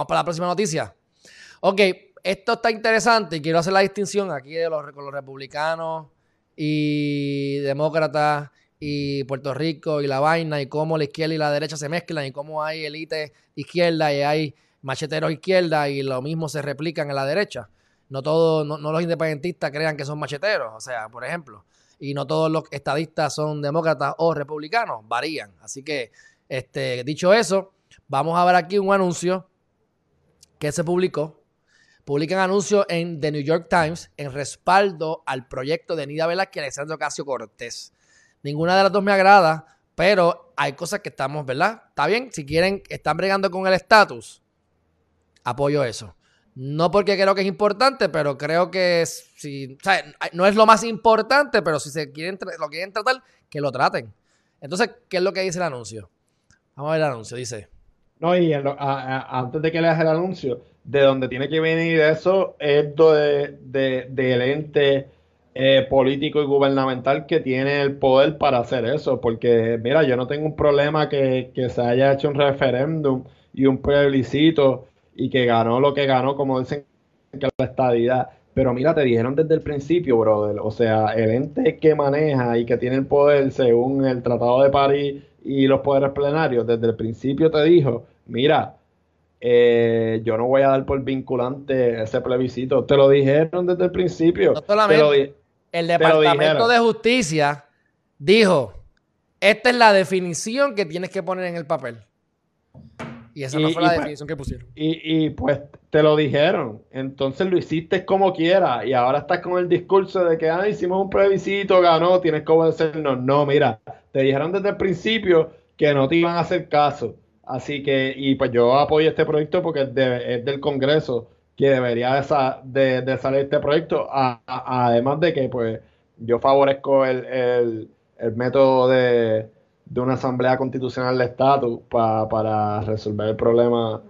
vamos para la próxima noticia. Ok, esto está interesante y quiero hacer la distinción aquí de los, con los republicanos y demócratas y Puerto Rico y la vaina y cómo la izquierda y la derecha se mezclan y cómo hay élite izquierda y hay macheteros izquierda y lo mismo se replican en la derecha. No todos, no, los independentistas crean que son macheteros, o sea, por ejemplo, y no todos los estadistas son demócratas o republicanos, varían. Así que, este, dicho eso, vamos a ver aquí un anuncio que se publicó. Publican anuncios en The New York Times en respaldo al proyecto de Nida Velázquez y Alexandro Casio Cortés. Ninguna de las dos me agrada, pero hay cosas que estamos, ¿verdad? Está bien, si quieren, están bregando con el estatus, apoyo eso. No porque creo que es importante, pero creo que si, o sea, no es lo más importante, pero si se quieren, lo quieren tratar, que lo traten. Entonces, ¿qué es lo que dice el anuncio? Vamos a ver el anuncio, dice. No, y antes de que leas el anuncio, de donde tiene que venir eso es de, de, del ente eh, político y gubernamental que tiene el poder para hacer eso. Porque, mira, yo no tengo un problema que, que se haya hecho un referéndum y un plebiscito y que ganó lo que ganó, como dicen que la estadidad. Pero mira, te dijeron desde el principio, brother. O sea, el ente que maneja y que tiene el poder según el Tratado de París y los poderes plenarios, desde el principio te dijo, mira, eh, yo no voy a dar por vinculante ese plebiscito. Te lo dijeron desde el principio. el Departamento de Justicia dijo, esta es la definición que tienes que poner en el papel. Y esa no fue la pues, definición que pusieron. Y, pues te lo dijeron. Entonces lo hiciste como quiera. Y ahora estás con el discurso de que ah, hicimos un plebiscito, ganó, tienes que obedecernos. No, mira, te dijeron desde el principio que no te iban a hacer caso. Así que, y pues yo apoyo este proyecto porque es, del Congreso que debería de, salir este proyecto. además de que, pues, yo favorezco el método de de una asamblea constitucional de estatus para resolver el problema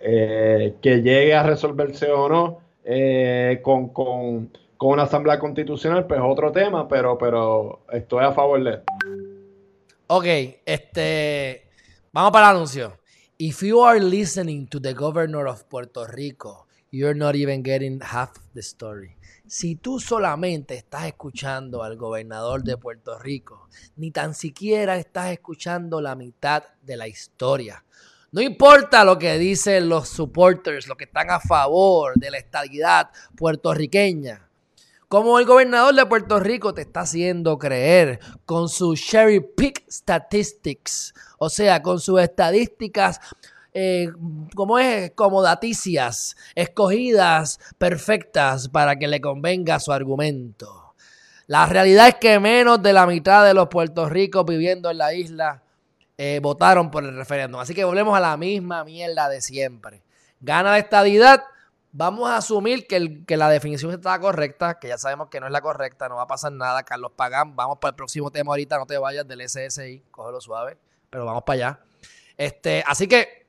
eh, que llegue a resolverse o no eh, con, una asamblea constitucional, pues otro tema, pero, pero estoy a favor de Ok, este, vamos para el anuncio. If you are listening to the governor of Puerto Rico, you're not even getting half the story. Si tú solamente estás escuchando al gobernador de Puerto Rico, ni tan siquiera estás escuchando la mitad de la historia. No importa lo que dicen los supporters, los que están a favor de la estabilidad puertorriqueña. Como el gobernador de Puerto Rico te está haciendo creer con sus cherry pick statistics, o sea, con sus estadísticas eh, como es, como daticias, escogidas, perfectas para que le convenga su argumento. La realidad es que menos de la mitad de los puertorricos viviendo en la isla eh, votaron por el referéndum. Así que volvemos a la misma mierda de siempre. Gana la estadidad. Vamos a asumir que, que, la definición está correcta, que ya sabemos que no es la correcta, no va a pasar nada. Carlos Pagán, vamos para el próximo tema ahorita, no te vayas del SSI, cógelo suave, pero vamos para allá. Este, así que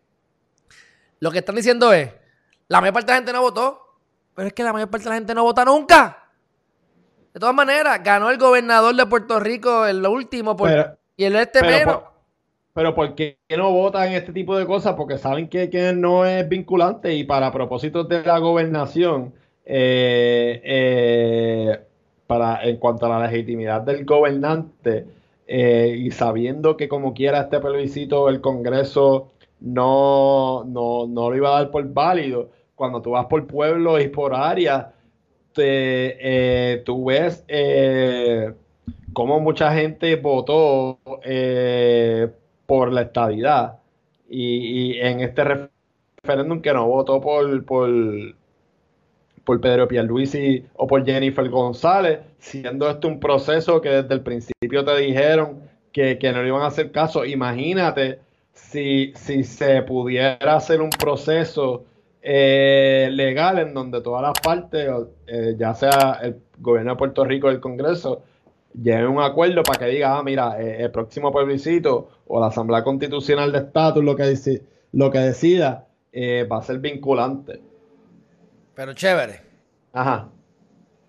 lo que están diciendo es, la mayor parte de la gente no votó, pero es que la mayor parte de la gente no vota nunca. De todas maneras, ganó el gobernador de Puerto Rico en lo último y el este menos. Pero ¿por qué no votan este tipo de cosas? Porque saben que, que no es vinculante y para propósitos de la gobernación, eh, eh, para, en cuanto a la legitimidad del gobernante eh, y sabiendo que como quiera este plebiscito el Congreso no, no, no lo iba a dar por válido. Cuando tú vas por pueblos y por áreas, te, tú ves cómo mucha gente votó eh, por la estadidad. Y, en este referéndum que no votó por, por, por Pedro Pierluisi o por Jennifer González, siendo esto un proceso que desde el principio te dijeron que, que no le iban a hacer caso. Imagínate si, si se pudiera hacer un proceso eh, legal en donde todas las partes, eh, ya sea el gobierno de Puerto Rico o el Congreso, lleven un acuerdo para que diga, ah, mira, eh, el próximo plebiscito o la Asamblea Constitucional de Estatus lo que, lo que decida va a ser vinculante. Pero chévere. Ajá.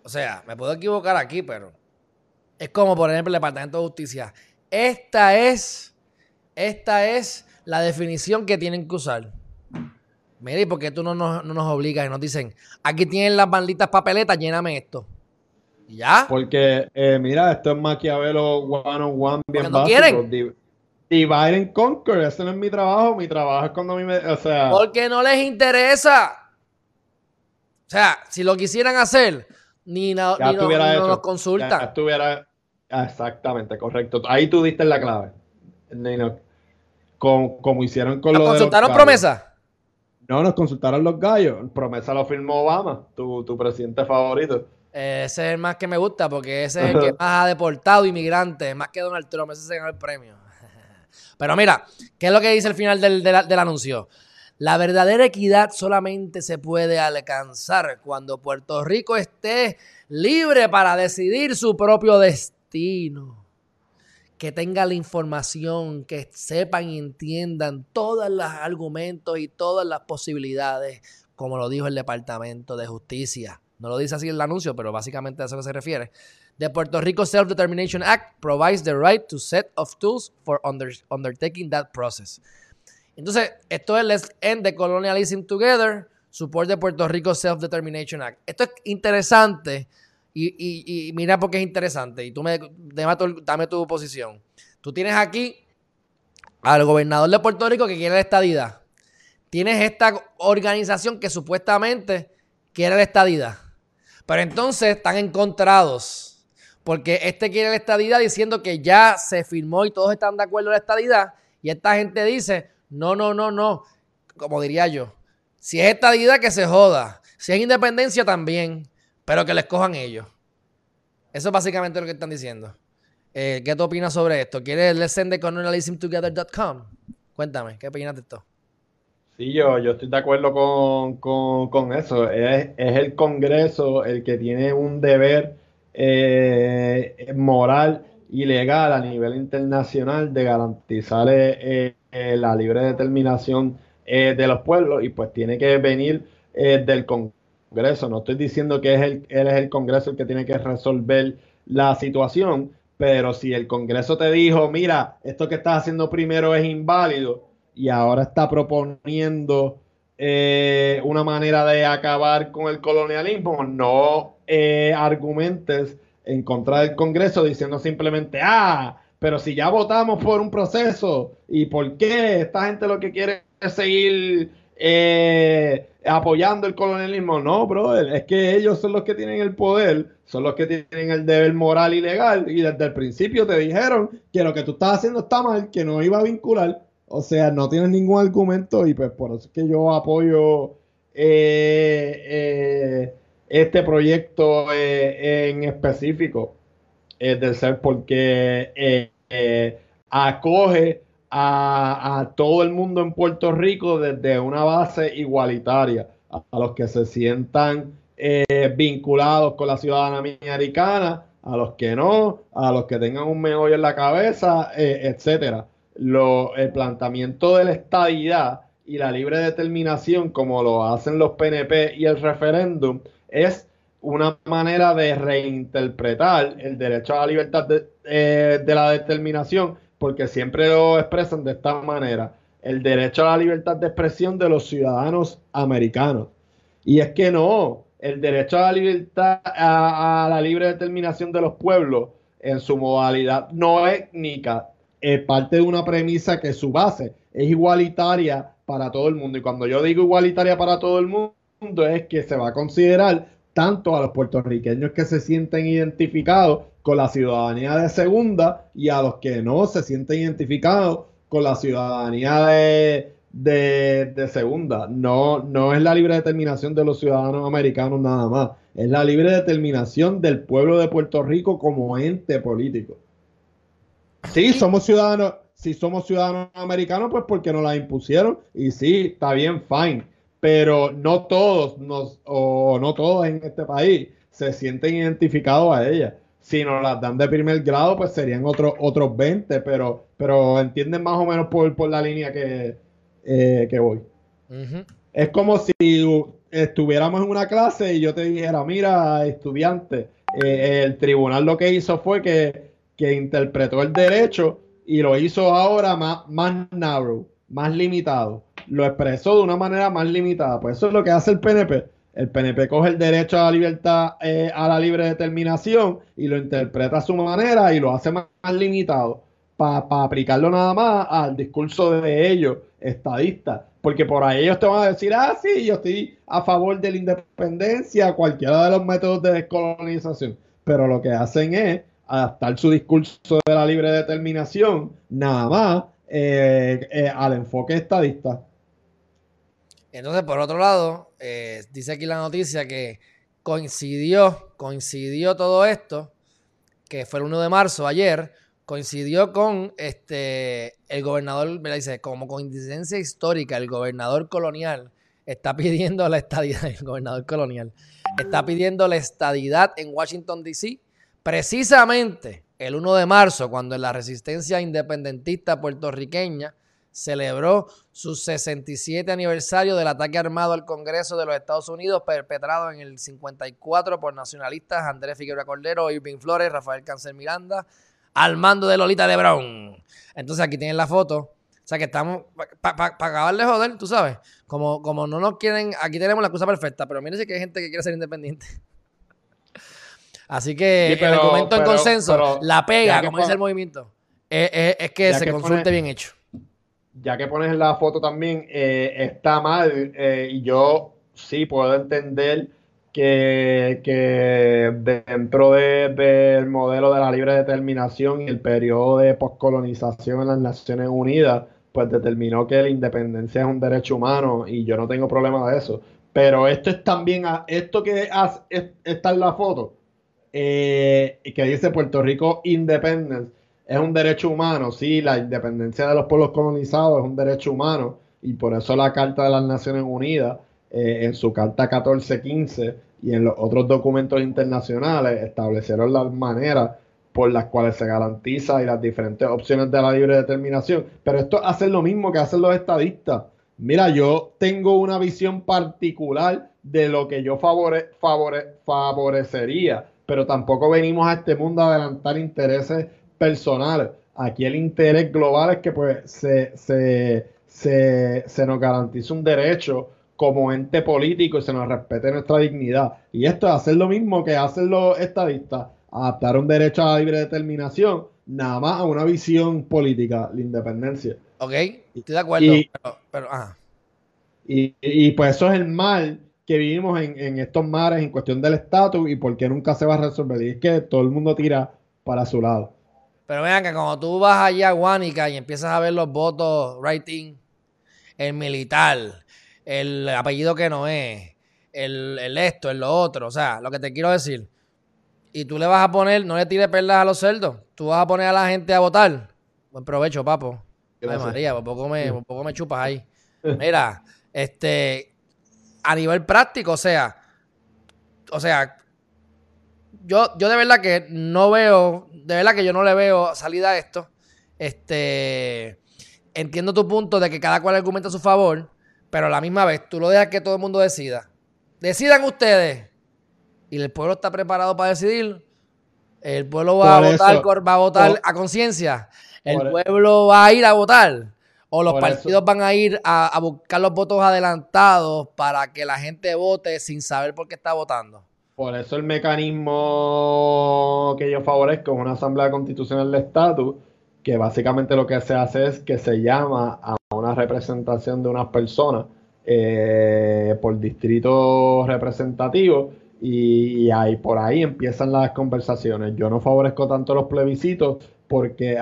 O sea, me puedo equivocar aquí, pero es como, por ejemplo, el Departamento de Justicia. Esta es esta es la definición que tienen que usar. Mire, ¿por qué tú no nos, no nos obligas y nos dicen, aquí tienen las malditas papeletas, lléname esto? ¿Y ya? Porque, eh, mira, esto es Maquiavelo one on one, bien no básico. quieren. Di- Divide and conquer, ese no es mi trabajo, mi trabajo es cuando a mí me, o sea, Porque no les interesa. O sea, si lo quisieran hacer, ni, no- ni no- nos Ya consultan. estuviera, exactamente, correcto. Ahí tú diste la clave. Ni no- como hicieron con ¿Nos lo de los consultaron gallos. promesa? No, nos consultaron los gallos. Promesa lo firmó Obama, tu, tu presidente favorito. Ese es el más que me gusta porque ese es el que más ha deportado inmigrantes, más que Donald Trump, ese se ganó el premio. Pero mira, ¿qué es lo que dice el final del, del- del anuncio? La verdadera equidad solamente se puede alcanzar cuando Puerto Rico esté libre para decidir su propio destino. Que tenga la información, que sepan y entiendan todos los argumentos y todas las posibilidades, como lo dijo el Departamento de Justicia. No lo dice así el anuncio, pero básicamente a eso que se refiere. The Puerto Rico Self-Determination Act provides the right to set of tools for under- undertaking that process. Entonces, esto es Let's End the Colonialism Together, Support the Puerto Rico Self-Determination Act. Esto es interesante y, y- y mira por qué es interesante. Y tú me dame tu, dame tu posición. Tú tienes aquí al gobernador de Puerto Rico que quiere la estadidad. Tienes esta organización que supuestamente quiere la estadidad. Pero entonces están encontrados. Porque este quiere la estadidad diciendo que ya se firmó y todos están de acuerdo en la estadidad. Y esta gente dice, no, no, no, no. Como diría yo, si es estadidad que se joda. Si es independencia también. Pero que les cojan ellos. Eso es básicamente lo que están diciendo. Eh, ¿Qué tú opinas sobre esto? ¿Quieres the colonialismtogether.com? Cuéntame, ¿qué opinas de esto? Sí, yo, yo estoy de acuerdo con, con- con eso. Es, es el Congreso el que tiene un deber eh, moral y legal a nivel internacional de garantizar eh, eh, la libre determinación eh, de los pueblos y pues tiene que venir eh, del Congreso. No estoy diciendo que es el, él es el Congreso el que tiene que resolver la situación, pero si el Congreso te dijo, mira, esto que estás haciendo primero es inválido y ahora está proponiendo eh, una manera de acabar con el colonialismo, no eh, argumentes en contra del Congreso diciendo simplemente, ah, pero si ya votamos por un proceso, ¿y por qué esta gente lo que quiere es seguir eh, apoyando el colonialismo? No, brother, es que ellos son los que tienen el poder, son los que tienen el deber moral y legal, y desde el principio te dijeron que lo que tú estás haciendo está mal, que no iba a vincular. O sea, no tienes ningún argumento y pues por eso es que yo apoyo eh, eh, este proyecto eh, en específico eh, del ser porque eh, acoge a, todo el mundo en Puerto Rico desde una base igualitaria, a, los que se sientan vinculados con la ciudadanía americana, a los que no, a los que tengan un meollo en la cabeza, etcétera lo, el planteamiento de la estadidad y la libre determinación, como lo hacen los PNP y el referéndum, es una manera de reinterpretar el derecho a la libertad de, eh, de la determinación, porque siempre lo expresan de esta manera, el derecho a la libertad de expresión de los ciudadanos americanos. Y es que no, el derecho a la libertad, a la libre determinación de los pueblos en su modalidad no étnica, es parte de una premisa que su base es igualitaria para todo el mundo. Y cuando yo digo igualitaria para todo el mundo, es que se va a considerar tanto a los puertorriqueños que se sienten identificados con la ciudadanía de segunda y a los que no se sienten identificados con la ciudadanía de, de, de segunda. No, no es la libre determinación de los ciudadanos americanos nada más, es la libre determinación del pueblo de Puerto Rico como ente político. Sí, somos ciudadanos, si somos ciudadanos americanos, pues porque nos la impusieron. Y sí, está bien, fine. Pero no todos, nos, o no todos en este país, se sienten identificados a ella. Si nos las dan de primer grado, pues serían otros otros 20, pero, pero entienden más o menos por, por la línea que, eh, que voy. Es como si estuviéramos en una clase y yo te dijera, mira, estudiante, eh, el tribunal lo que hizo fue que, que interpretó el derecho y lo hizo ahora más, más narrow, más limitado. lo expresó de una manera más limitada. Pues eso es lo que hace el PNP. El PNP coge el derecho a la libertad, eh, a la libre determinación y lo interpreta a su manera y lo hace más, limitado para aplicarlo nada más al discurso de ellos, estadistas. Porque por ahí ellos te van a decir, ah, sí, yo estoy a favor de la independencia, cualquiera de los métodos de descolonización. Pero lo que hacen es adaptar su discurso de la libre determinación nada más eh, eh, al enfoque estadista. Entonces, por otro lado, eh, dice aquí la noticia que coincidió, coincidió todo esto, que fue el 1 de marzo, ayer, coincidió con este el gobernador, me dice, como coincidencia histórica, el gobernador colonial está pidiendo la estadidad, el gobernador colonial está pidiendo la estadidad en Washington, D.C., precisamente el 1 de marzo, cuando la resistencia independentista puertorriqueña celebró su 67 aniversario del ataque armado al Congreso de los Estados Unidos perpetrado en el 54 por nacionalistas Andrés Figueroa Cordero, Irving Flores, Rafael Cáncer Miranda, al mando de Lolita de Brown. Entonces aquí tienen la foto. O sea que estamos, para acabar de joder, tú sabes, como, como no nos quieren, aquí tenemos la excusa perfecta, pero mírense que hay gente que quiere ser independiente. Así que el documento en consenso, la pega, como dice el movimiento, es, que se consulte bien hecho. Ya que pones la foto también, eh, está mal eh, y yo sí puedo entender que, dentro del modelo de la libre determinación y el periodo de poscolonización en las Naciones Unidas, pues determinó que la independencia es un derecho humano y yo no tengo problema de eso. Pero esto es también, esto que está en la foto, eh, que dice Puerto Rico Independence, es un derecho humano, sí, la independencia de los pueblos colonizados es un derecho humano y por eso la Carta de las Naciones Unidas, eh, en su Carta 1415 y en los otros documentos internacionales, establecieron las maneras por las cuales se garantiza y las diferentes opciones de la libre determinación. Pero esto hace lo mismo que hacen los estadistas. Mira, yo tengo una visión particular de lo que yo favore, favorecería, pero tampoco venimos a este mundo a adelantar intereses personales. Aquí el interés global es que pues se, se, nos garantice un derecho como ente político y se nos respete nuestra dignidad. Y esto es hacer lo mismo que hacen los estadistas, adaptar un derecho a la libre determinación, nada más a una visión política, la independencia. Ok, estoy de acuerdo, y, pero, Y, pues eso es el mal que vivimos en, en estos mares en cuestión del estatus y por qué nunca se va a resolver. Y es que todo el mundo tira para su lado. Pero vean que cuando tú vas allá a Guánica y empiezas a ver los votos writing, el militar, el apellido que no es, el, esto, el lo otro, o sea, lo que te quiero decir. Y tú le vas a poner, no le tires perlas a los cerdos, tú vas a poner a la gente a votar. Buen provecho, papo. Ay, María, por poco, me, por poco me chupas ahí. Mira, este, a nivel práctico, o sea, o sea, yo, yo de verdad que no veo, de verdad que yo no le veo salida a esto. Este, entiendo tu punto de que cada cual argumenta a su favor, pero a la misma vez tú lo dejas que todo el mundo decida. Decidan ustedes. Y el pueblo está preparado para decidir. El pueblo va a votar, va a votar a conciencia. El pueblo va a ir a votar. O los partidos van a ir a, a buscar los votos adelantados para que la gente vote sin saber por qué está votando. Por eso el mecanismo que yo favorezco es una asamblea constitucional de estatus, que básicamente lo que se hace es que se llama a una representación de unas personas eh, por distrito representativo y, ahí por ahí empiezan las conversaciones. Yo no favorezco tanto los plebiscitos porque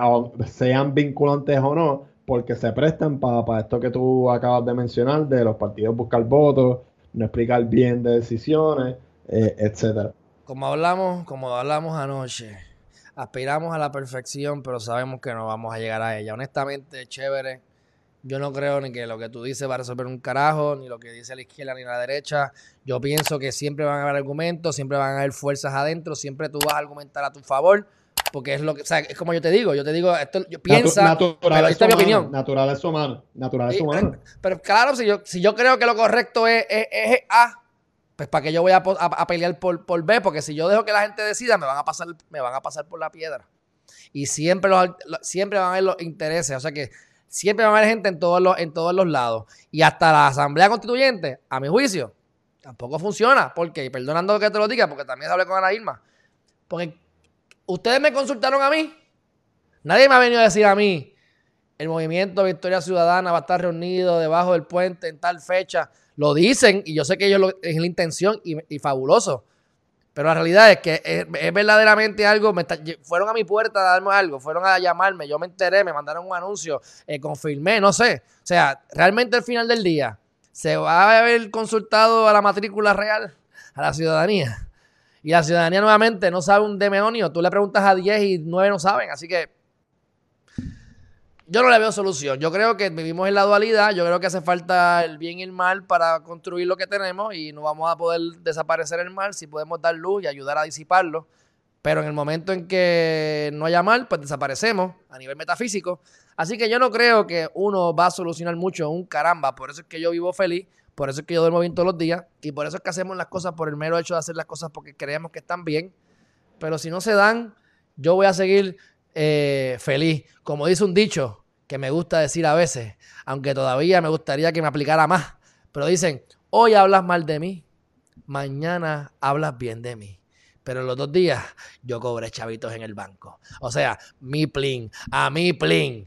sean vinculantes o no, porque se prestan para esto que tú acabas de mencionar, de los partidos buscar votos, no explicar bien de decisiones eh, etcétera. Como hablamos, como hablamos anoche, aspiramos a la perfección, pero sabemos que no vamos a llegar a ella. Honestamente, chévere. Yo no creo ni que lo que tú dices va a resolver un carajo, ni lo que dice la izquierda ni la derecha. Yo pienso que siempre van a haber argumentos, siempre van a haber fuerzas adentro, siempre tú vas a argumentar a tu favor, porque es lo que, o sea, es como yo te digo, yo te digo, esto, yo piensa, natural esta es mi opinión. Natural es humano, natural es humano. Pero, claro, si yo, si yo creo que lo correcto es, es, es A, pues para que yo voy a, pelear por, por, B, porque si yo dejo que la gente decida, me van a pasar, me van a pasar por la piedra. Y siempre, los, siempre van a haber los intereses. O sea que siempre va a haber gente en todos los, en todos los lados. Y hasta la Asamblea Constituyente, a mi juicio, tampoco funciona. Porque, y perdonando que te lo diga, porque también hablé con Ana Irma. Porque ustedes me consultaron a mí. Nadie me ha venido a decir a mí, el movimiento Victoria Ciudadana va a estar reunido debajo del puente en tal fecha. Lo dicen y yo sé que ellos lo, es la intención y, fabuloso. Pero la realidad es que es, verdaderamente algo, me fueron a mi puerta a darme algo, fueron a llamarme, yo me enteré, me mandaron un anuncio, eh, confirmé, no sé. O sea, realmente al final del día, ¿se va a haber consultado a la matrícula real, a la ciudadanía? Y la ciudadanía nuevamente no sabe un demonio. Tú le preguntas a 10 y 9 no saben. Así que yo no le veo solución. Yo creo que vivimos en la dualidad. Yo creo que hace falta el bien y el mal para construir lo que tenemos y no vamos a poder desaparecer el mal si podemos dar luz y ayudar a disiparlo. Pero en el momento en que no haya mal, pues desaparecemos a nivel metafísico. Así que yo no creo que uno va a solucionar mucho un caramba. Por eso es que yo vivo feliz. Por eso es que yo duermo bien todos los días. Y por eso es que hacemos las cosas por el mero hecho de hacer las cosas porque creemos que están bien. Pero si no se dan, yo voy a seguir eh, feliz. Como dice un dicho que me gusta decir a veces, aunque todavía me gustaría que me aplicara más, pero dicen, hoy hablas mal de mí, mañana hablas bien de mí. Pero los dos días yo cobré chavitos en el banco. O sea, mi plin, a mi plin.